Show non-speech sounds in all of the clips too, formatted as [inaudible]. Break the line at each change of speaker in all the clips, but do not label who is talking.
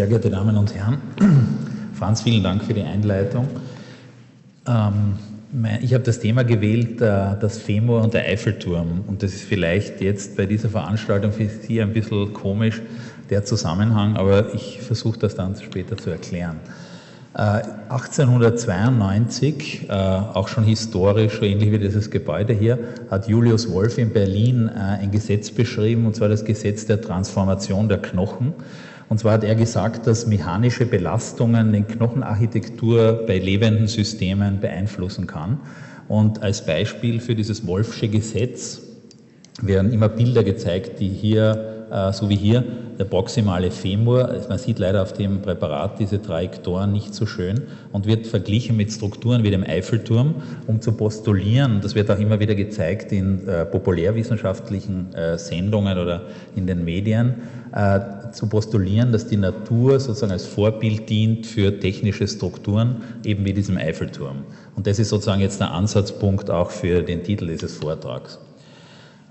Sehr geehrte Damen und Herren, [clears throat] Franz, vielen Dank für die Einleitung. Ähm, ich habe das Thema gewählt, äh, das Femur und der Eiffelturm. Und das ist vielleicht jetzt bei dieser Veranstaltung für Sie ein bisschen komisch, der Zusammenhang, aber ich versuche das dann später zu erklären. 1892, äh, äh, auch schon historisch, ähnlich wie dieses Gebäude hier, hat Julius Wolf in Berlin ein Gesetz beschrieben, und zwar das Gesetz der Transformation der Knochen. Und zwar hat er gesagt, dass mechanische Belastungen den Knochenarchitektur bei lebenden Systemen beeinflussen kann. Und als Beispiel für dieses Wolfsche Gesetz werden immer Bilder gezeigt, die hier, äh, so wie hier, der proximale Femur, man sieht leider auf dem Präparat diese Trajektoren nicht so schön und wird verglichen mit Strukturen wie dem Eiffelturm, um zu postulieren, das wird auch immer wieder gezeigt in äh, populärwissenschaftlichen äh, Sendungen oder in den Medien, äh, zu postulieren, dass die Natur sozusagen als Vorbild dient für technische Strukturen, eben wie diesem Eiffelturm. Und das ist sozusagen jetzt der Ansatzpunkt auch für den Titel dieses Vortrags.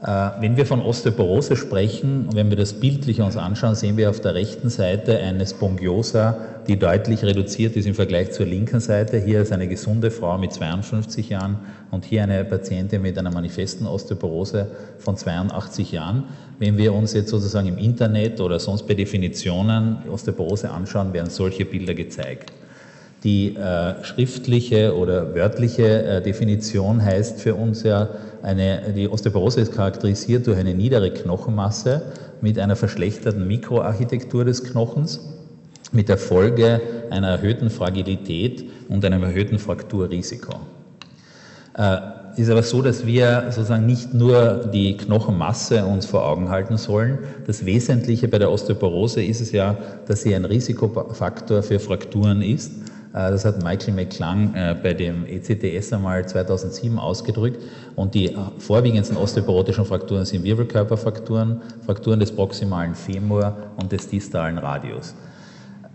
Äh, wenn wir von Osteoporose sprechen, und wenn wir das bildlich uns anschauen, sehen wir auf der rechten Seite eine Spongiosa, die deutlich reduziert ist im Vergleich zur linken Seite. Hier ist eine gesunde Frau mit 52 Jahren und hier eine Patientin mit einer manifesten Osteoporose von 82 Jahren. Wenn wir uns jetzt sozusagen im Internet oder sonst bei Definitionen Osteoporose anschauen, werden solche Bilder gezeigt. Die äh, schriftliche oder wörtliche äh, Definition heißt für uns ja, eine, die Osteoporose ist charakterisiert durch eine niedere Knochenmasse mit einer verschlechterten Mikroarchitektur des Knochens, mit der Folge einer erhöhten Fragilität und einem erhöhten Frakturrisiko. Äh, ist aber so, dass wir sozusagen nicht nur die Knochenmasse uns vor Augen halten sollen. Das Wesentliche bei der Osteoporose ist es ja, dass sie ein Risikofaktor für Frakturen ist das hat Michael McClung äh, bei dem ECTS einmal 2007 ausgedrückt. Und die vorwiegendsten osteoporotischen Frakturen sind Wirbelkörperfrakturen, Frakturen des proximalen Femur und des distalen Radius.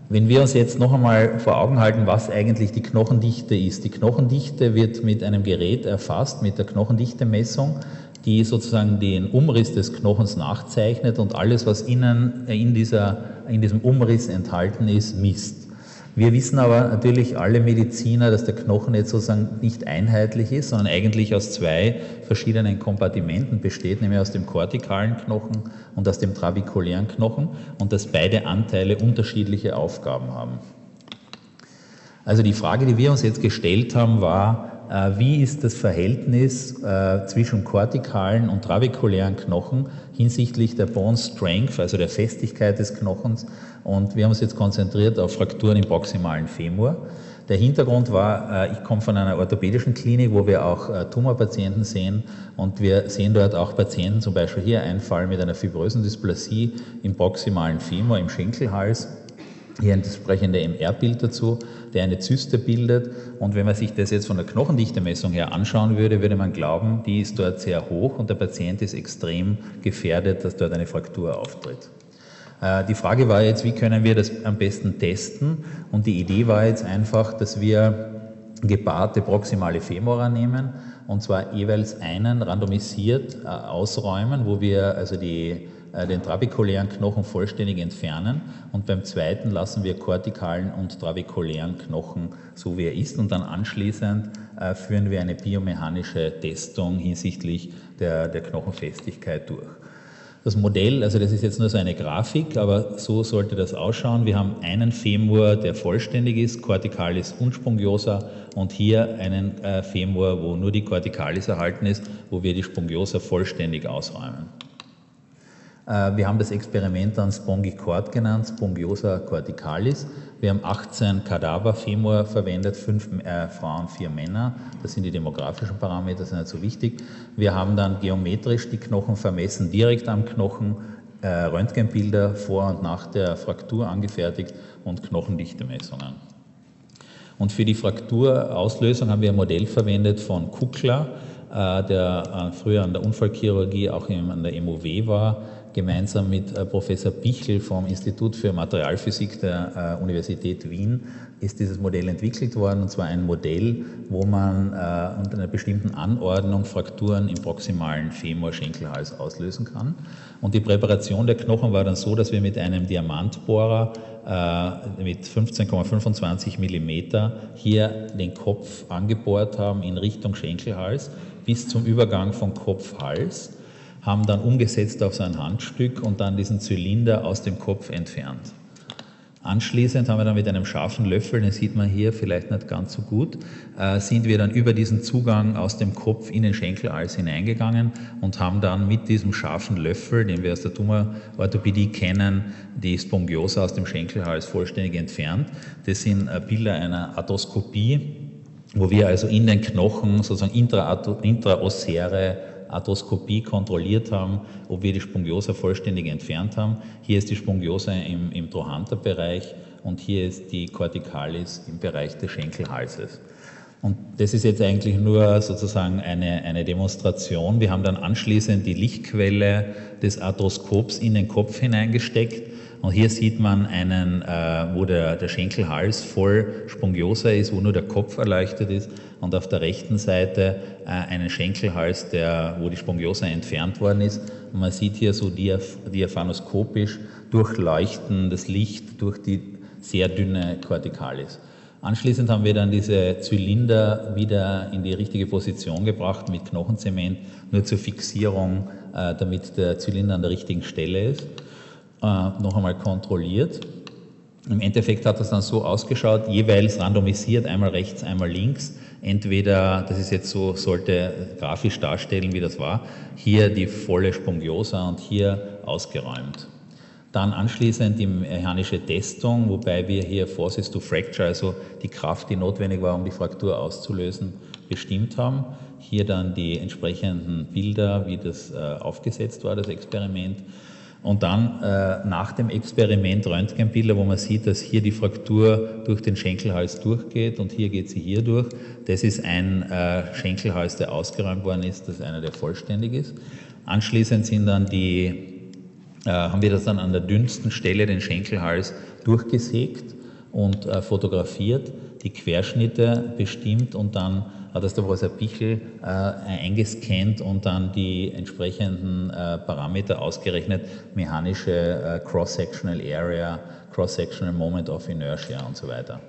Wenn wir uns jetzt noch einmal vor Augen halten, was eigentlich die Knochendichte ist. Die Knochendichte wird mit einem Gerät erfasst, mit der Knochendichtemessung, die sozusagen den Umriss des Knochens nachzeichnet und alles, was innen in, dieser, in diesem Umriss enthalten ist, misst. Wir wissen aber natürlich alle Mediziner, dass der Knochen jetzt sozusagen nicht einheitlich ist, sondern eigentlich aus zwei verschiedenen Kompartimenten besteht, nämlich aus dem kortikalen Knochen und aus dem trabekulären Knochen und dass beide Anteile unterschiedliche Aufgaben haben. Also die Frage, die wir uns jetzt gestellt haben, war, wie ist das Verhältnis äh, zwischen kortikalen und trabekulären Knochen hinsichtlich der Bone Strength, also der Festigkeit des Knochens. Und wir haben uns jetzt konzentriert auf Frakturen im proximalen Femur. Der Hintergrund war, äh, ich komme von einer orthopädischen Klinik, wo wir auch Tumorpatienten sehen und wir sehen dort auch Patienten, zum Beispiel hier ein Fall mit einer fibrösen Dysplasie im proximalen Femur, im Schenkelhals hier entsprechende MR-Bild dazu, der eine Zyste bildet. Und wenn man sich das jetzt von der Knochendichtemessung her anschauen würde, würde man glauben, die ist dort sehr hoch und der Patient ist extrem gefährdet, dass dort eine Fraktur auftritt. Äh, die Frage war jetzt, wie können wir das am besten testen? Und die Idee war jetzt einfach, dass wir gepaarte proximale Femora nehmen und zwar jeweils einen randomisiert äh, ausräumen, wo wir also die den trabekulären Knochen vollständig entfernen und beim zweiten lassen wir kortikalen und trabekulären Knochen so wie er ist und dann anschließend äh, führen wir eine biomechanische Testung hinsichtlich der, der Knochenfestigkeit durch. Das Modell, also das ist jetzt nur so eine Grafik, aber so sollte das ausschauen. Wir haben einen Femur, der vollständig ist, Corticalis und Spongiosa und hier einen äh, Femur, wo nur die Corticalis erhalten ist, wo wir die Spongiosa vollständig ausräumen. Äh, wir haben das Experiment dann Spongicord genannt, Spongiosa corticalis. Wir haben 18 Kadaverfemur verwendet, fünf äh, Frauen, vier Männer. Das sind die demografischen Parameter, sind nicht so wichtig. Wir haben dann geometrisch die Knochen vermessen, direkt am Knochen, äh, Röntgenbilder vor und nach der Fraktur angefertigt und Knochendichtemessungen. Und für die Frakturauslösung haben wir ein Modell verwendet von Kuckler, der früher an der Unfallchirurgie auch an der MOW war, gemeinsam mit Professor Bichel vom Institut für Materialphysik der Universität Wien ist dieses Modell entwickelt worden, und zwar ein Modell, wo man äh, unter einer bestimmten Anordnung Frakturen im proximalen Femur-Schenkelhals auslösen kann. Und die Präparation der Knochen war dann so, dass wir mit einem Diamantbohrer äh, mit 15,25 mm hier den Kopf angebohrt haben in Richtung Schenkelhals bis zum Übergang von Kopf-Hals, haben dann umgesetzt auf sein Handstück und dann diesen Zylinder aus dem Kopf entfernt. Anschließend haben wir dann mit einem scharfen Löffel, den sieht man hier vielleicht nicht ganz so gut, äh, sind wir dann über diesen Zugang aus dem Kopf in den Schenkelhals hineingegangen und haben dann mit diesem scharfen Löffel, den wir aus der Tumororthopädie kennen, die Spongiose aus dem Schenkelhals vollständig entfernt. Das sind äh, Bilder einer Arthroskopie, wo wir also in den Knochen sozusagen intraossäre Arthroskopie kontrolliert haben, ob wir die Spongiosa vollständig entfernt haben. Hier ist die Spongiosa im, im Trochanterbereich und hier ist die Corticalis im Bereich des Schenkelhalses. Und das ist jetzt eigentlich nur sozusagen eine, eine Demonstration. Wir haben dann anschließend die Lichtquelle des Arthroskops in den Kopf hineingesteckt und hier sieht man einen, äh, wo der, der Schenkelhals voll Spongiosa ist, wo nur der Kopf erleuchtet ist und auf der rechten Seite äh, einen Schenkelhals, der, wo die Spongiosa entfernt worden ist. Und man sieht hier so diaphanoskopisch durchleuchten das Licht durch die sehr dünne Corticalis. Anschließend haben wir dann diese Zylinder wieder in die richtige Position gebracht mit Knochenzement, nur zur Fixierung, äh, damit der Zylinder an der richtigen Stelle ist noch einmal kontrolliert. Im Endeffekt hat das dann so ausgeschaut, jeweils randomisiert, einmal rechts, einmal links. Entweder, das ist jetzt so, sollte grafisch darstellen, wie das war, hier die volle Spongiosa und hier ausgeräumt. Dann anschließend die mechanische Testung, wobei wir hier Forces to Fracture, also die Kraft, die notwendig war, um die Fraktur auszulösen, bestimmt haben. Hier dann die entsprechenden Bilder, wie das äh, aufgesetzt war, das Experiment. Und dann äh, nach dem Experiment Röntgenbilder, wo man sieht, dass hier die Fraktur durch den Schenkelhals durchgeht und hier geht sie hier durch. Das ist ein äh, Schenkelhals, der ausgeräumt worden ist, das ist einer, der vollständig ist. Anschließend sind dann die, äh, haben wir das dann an der dünnsten Stelle, den Schenkelhals, durchgesägt und äh, fotografiert, die Querschnitte bestimmt und dann hat das der Professor Bichel äh, eingescannt und dann die entsprechenden äh, Parameter ausgerechnet, mechanische äh, Cross-Sectional Area, Cross-Sectional Moment of Inertia und so weiter.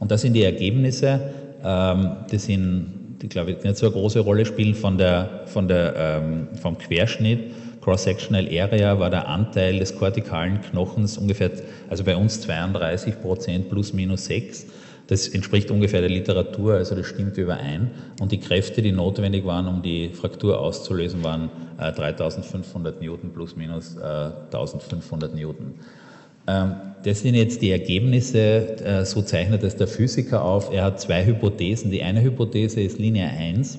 Und das sind die Ergebnisse, ähm, die sind, die glaube ich nicht so eine große Rolle spielen von der, von der, ähm, vom Querschnitt. Cross-Sectional Area war der Anteil des kortikalen Knochens ungefähr, also bei uns 32 Prozent plus minus 6 das entspricht ungefähr der Literatur, also das stimmt überein. Und die Kräfte, die notwendig waren, um die Fraktur auszulösen, waren äh, 3500 Newton plus minus äh, 1500 Newton. Ähm, das sind jetzt die Ergebnisse, äh, so zeichnet es der Physiker auf. Er hat zwei Hypothesen. Die eine Hypothese ist Linie 1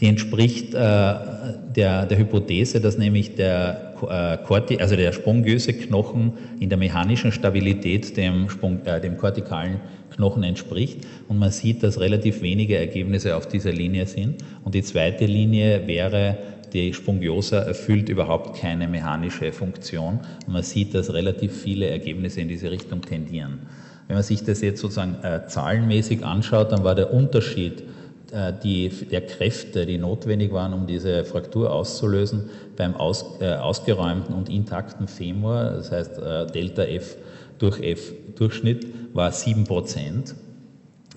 die entspricht äh, der, der Hypothese, dass nämlich der, äh, Corti, also der spongiöse Knochen in der mechanischen Stabilität dem, Spong, äh, dem kortikalen Knochen entspricht. Und man sieht, dass relativ wenige Ergebnisse auf dieser Linie sind. Und die zweite Linie wäre, die Spongiosa erfüllt überhaupt keine mechanische Funktion. Und man sieht, dass relativ viele Ergebnisse in diese Richtung tendieren. Wenn man sich das jetzt sozusagen äh, zahlenmäßig anschaut, dann war der Unterschied die, der Kräfte, die notwendig waren, um diese Fraktur auszulösen, beim aus, äh, ausgeräumten und intakten Femur, das heißt äh, Delta F durch F Durchschnitt, war 7 Prozent.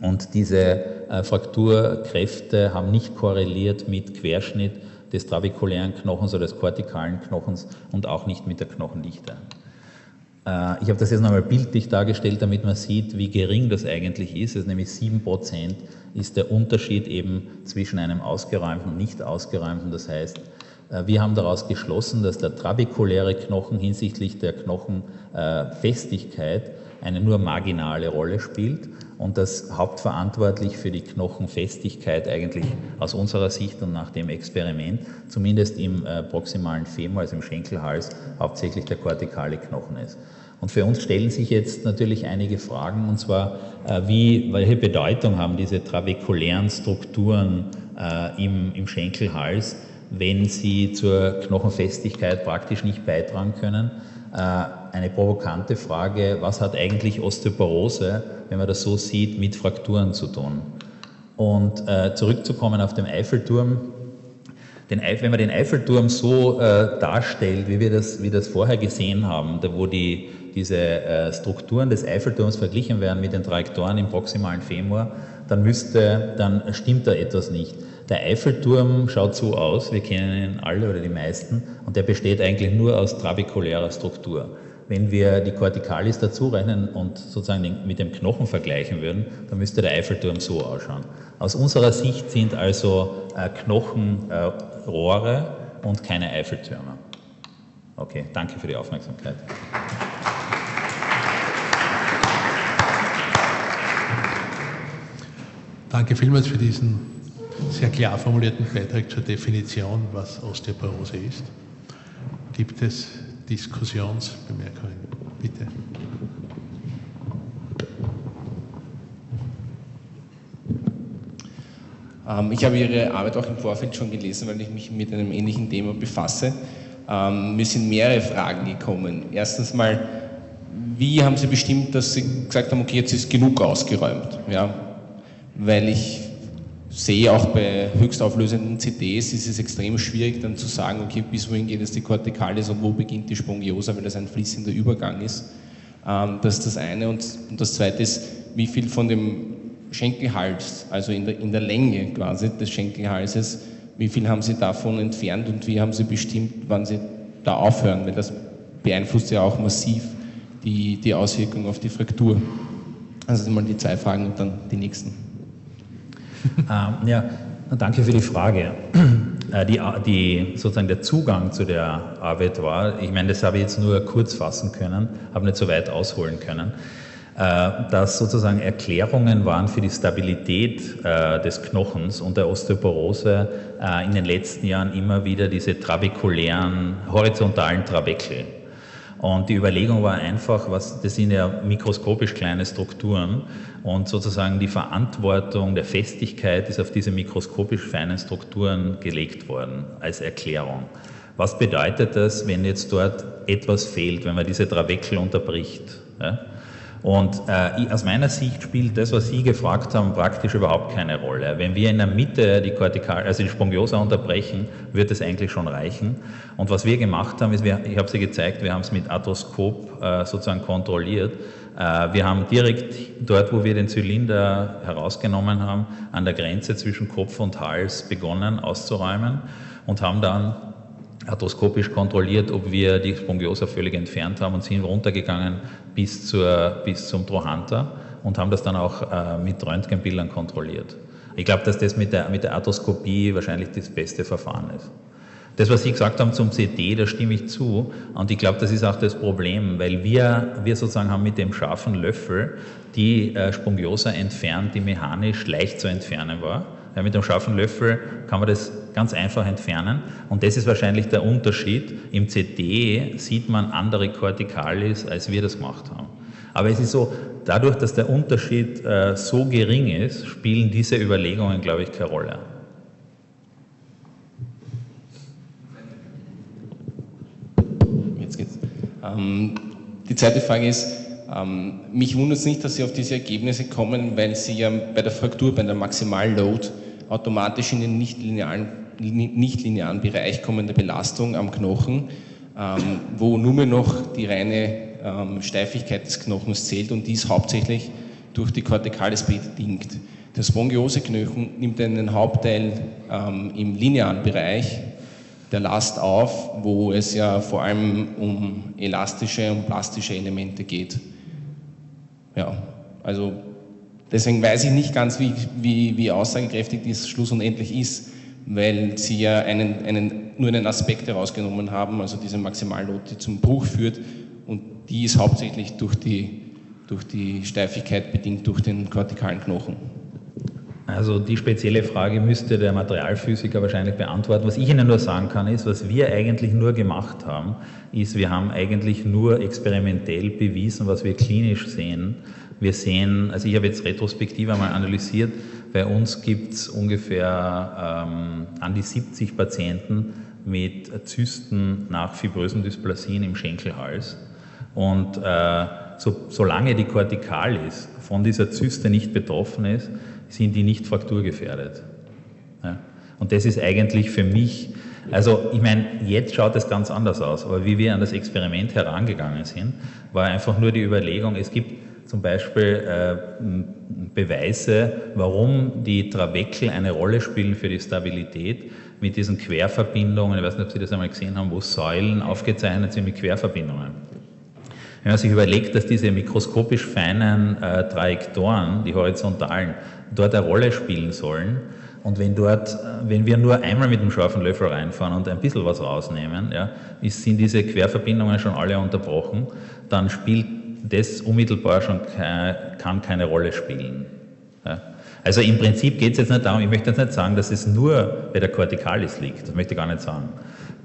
Und diese äh, Frakturkräfte haben nicht korreliert mit Querschnitt des trabekulären Knochens oder des kortikalen Knochens und auch nicht mit der Knochendichte. Äh, ich habe das jetzt nochmal bildlich dargestellt, damit man sieht, wie gering das eigentlich ist. Es ist nämlich 7 Prozent ist der Unterschied eben zwischen einem ausgeräumten und nicht ausgeräumten. Das heißt, äh, wir haben daraus geschlossen, dass der trabekuläre Knochen hinsichtlich der Knochenfestigkeit eine nur marginale Rolle spielt und dass hauptverantwortlich für die Knochenfestigkeit eigentlich aus unserer Sicht und nach dem Experiment, zumindest im äh, proximalen Femur, also im Schenkelhals, hauptsächlich der kortikale Knochen ist. Und für uns stellen sich jetzt natürlich einige Fragen, und zwar, äh, wie, welche Bedeutung haben diese travekulären Strukturen äh, im, im Schenkelhals wenn sie zur Knochenfestigkeit praktisch nicht beitragen können. Äh, eine provokante Frage, was hat eigentlich Osteoporose, wenn man das so sieht, mit Frakturen zu tun? Und äh, zurückzukommen auf den Eiffelturm, den Eif wenn man den Eiffelturm so äh, darstellt, wie wir das, wie das vorher gesehen haben, da wo die, diese äh, Strukturen des Eiffelturms verglichen werden mit den Trajektoren im proximalen Femur, dann müsste, dann stimmt da etwas nicht. Der Eiffelturm schaut so aus, wir kennen ihn alle oder die meisten, und der besteht eigentlich nur aus trabekulärer Struktur. Wenn wir die Corticalis dazu rechnen und sozusagen mit dem Knochen vergleichen würden, dann müsste der Eiffelturm so ausschauen. Aus unserer Sicht sind also äh, Knochen äh, Rohre und keine Eiffeltürme. Okay, danke für die Aufmerksamkeit.
Danke vielmals für diesen sehr klar formulierten Beitrag zur Definition, was Osteoporose ist. Gibt es Diskussionsbemerkungen? Bitte.
Ähm, ich habe Ihre Arbeit auch im Vorfeld schon gelesen, weil ich mich mit einem ähnlichen Thema befasse. Ähm, mir sind mehrere Fragen gekommen. Erstens mal, wie haben Sie bestimmt, dass Sie gesagt haben, okay, jetzt ist genug ausgeräumt? Ja, weil ich sehe auch bei höchstauflösenden CDs ist es extrem schwierig dann zu sagen, okay, bis wohin geht es die Corticalis und wo beginnt die Spongiose, weil das ein fließender Übergang ist. Ähm, das ist das eine. Und, das zweite ist, wie viel von dem Schenkelhals, also in der, in der Länge quasi des Schenkelhalses, wie viel haben Sie davon entfernt und wie haben Sie bestimmt, wann Sie da aufhören, weil das beeinflusst ja auch massiv die, die Auswirkung auf die Fraktur. Also mal die zwei Fragen und dann die nächsten.
Ähm, ja, danke für die Frage. Äh, die, die, sozusagen der Zugang zu der Arbeit war, ich meine, das habe ich jetzt nur kurz fassen können, habe nicht so weit ausholen können, äh, dass sozusagen Erklärungen waren für die Stabilität äh, des Knochens und der Osteoporose in den letzten Jahren immer wieder diese trabekulären, horizontalen Trabekel und die Überlegung war einfach, was, das sind ja mikroskopisch kleine Strukturen und sozusagen die Verantwortung der Festigkeit ist auf diese mikroskopisch feinen Strukturen gelegt worden als Erklärung. Was bedeutet das, wenn jetzt dort etwas fehlt, wenn man diese Trabekel unterbricht? Ja? Und äh, aus meiner Sicht spielt das, was Sie gefragt haben, praktisch überhaupt keine Rolle. Wenn wir in der Mitte die Kortikal, also die Spongiosa unterbrechen, wird es eigentlich schon reichen. Und was wir gemacht haben, ist, wir, ich habe Sie gezeigt, wir haben es mit Arthroskop äh, sozusagen kontrolliert. Äh, wir haben direkt dort, wo wir den Zylinder herausgenommen haben, an der Grenze zwischen Kopf und Hals begonnen auszuräumen und haben dann arthroskopisch kontrolliert, ob wir die Spongiosa völlig entfernt haben und sind runtergegangen bis, zur, bis zum Trochanter und haben das dann auch äh, mit Röntgenbildern kontrolliert. Ich glaube, dass das mit der, mit der Arthroskopie wahrscheinlich das beste Verfahren ist. Das, was Sie gesagt haben zum CD, da stimme ich zu. Und ich glaube, das ist auch das Problem, weil wir, wir sozusagen haben mit dem scharfen Löffel die äh, Spongiosa entfernt, die mechanisch leicht zu entfernen war. Ja, mit dem scharfen Löffel kann man das ganz einfach entfernen. Und das ist wahrscheinlich der Unterschied. Im CD sieht man andere Corticalis, als wir das gemacht haben. Aber es ist so, dadurch, dass der Unterschied äh, so gering ist, spielen diese Überlegungen, glaube ich, keine Rolle.
Jetzt geht's. Ähm, die zweite Frage ist, ähm, mich wundert es nicht, dass Sie auf diese Ergebnisse kommen, weil Sie ja bei der Fraktur, bei der Maximalload automatisch in den nichtlinearen nichtlinearen Bereich kommende Belastung am Knochen, ähm, wo nur mehr noch die reine ähm, Steifigkeit des Knochens zählt und dies hauptsächlich durch die Corticalis bedingt. Der Spongiose-Knochen nimmt einen Hauptteil ähm, im linearen Bereich der Last auf, wo es ja vor allem um elastische und plastische Elemente geht. Ja, also deswegen weiß ich nicht ganz, wie, wie, wie aussagekräftig dies schlussendlich ist weil sie ja einen, einen, nur einen Aspekt herausgenommen haben, also diese Maximalnot, die zum Bruch führt und die ist hauptsächlich durch die, durch die Steifigkeit bedingt durch den kortikalen Knochen.
Also die spezielle Frage müsste der Materialphysiker wahrscheinlich beantworten. Was ich Ihnen nur sagen kann, ist, was wir eigentlich nur gemacht haben, ist, wir haben eigentlich nur experimentell bewiesen, was wir klinisch sehen. Wir sehen, also ich habe jetzt retrospektiv einmal analysiert, bei uns gibt es ungefähr ähm, an die 70 Patienten mit Zysten nach fibrösen Dysplasien im Schenkelhals. Und äh, so, solange die kortikal ist, von dieser Zyste nicht betroffen ist, sind die nicht frakturgefährdet. Ja. Und das ist eigentlich für mich, also ich meine, jetzt schaut es ganz anders aus, aber wie wir an das Experiment herangegangen sind, war einfach nur die Überlegung, es gibt zum Beispiel äh, Beweise, warum die Trabekel eine Rolle spielen für die Stabilität mit diesen Querverbindungen, ich weiß nicht, ob Sie das einmal gesehen haben, wo Säulen aufgezeichnet sind mit Querverbindungen. Wenn man sich überlegt, dass diese mikroskopisch feinen äh, Trajektoren, die horizontalen, dort eine Rolle spielen sollen, und wenn dort, wenn wir nur einmal mit dem scharfen Löffel reinfahren und ein bisschen was rausnehmen, ja, sind diese Querverbindungen schon alle unterbrochen, dann spielt das unmittelbar schon kann keine Rolle spielen. Also im Prinzip geht es jetzt nicht darum, ich möchte jetzt nicht sagen, dass es nur bei der Corticalis liegt, das möchte ich gar nicht sagen,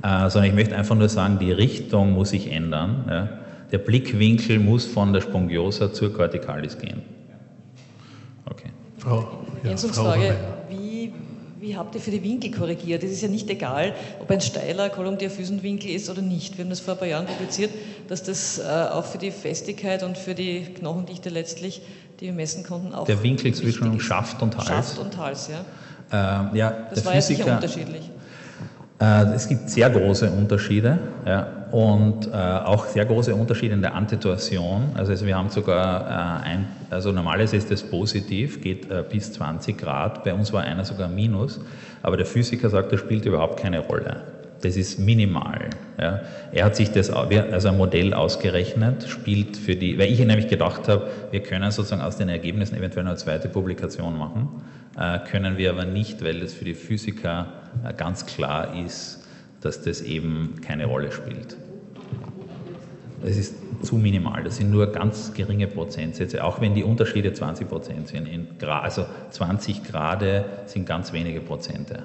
äh, sondern ich möchte einfach nur sagen, die Richtung muss sich ändern. Ja. Der Blickwinkel muss von der Spongiosa zur Corticalis gehen.
Okay. Frau, ja, Ergänzungsfrage, wie, wie habt ihr für die Winkel korrigiert? Es ist ja nicht egal, ob ein steiler Kolumdiaphysenwinkel ist oder nicht. Wir haben das vor ein paar Jahren publiziert, dass das äh, auch für die Festigkeit und für die Knochendichte letztlich, die wir messen konnten, auch
Der Winkel zwischen Schaft und Hals.
Schaft und Hals, ja.
Ähm, ja
das war Physiker, ja sicher unterschiedlich.
Äh, es gibt sehr große Unterschiede ja, und äh, auch sehr große Unterschiede in der Antitorsion. Also, also wir haben sogar äh, ein, also normalerweise ist das positiv, geht äh, bis 20 Grad. Bei uns war einer sogar minus, aber der Physiker sagt, das spielt überhaupt keine Rolle. Das ist minimal. Ja. Er hat sich das also ein Modell ausgerechnet, spielt für die, weil ich nämlich gedacht habe, wir können sozusagen aus den Ergebnissen eventuell eine zweite Publikation machen, äh, können wir aber nicht, weil das für die Physiker äh, ganz klar ist, dass das eben keine Rolle spielt. Das ist zu minimal, das sind nur ganz geringe Prozentsätze, auch wenn die Unterschiede 20 Prozent sind. In, also 20 Grad sind ganz wenige Prozente.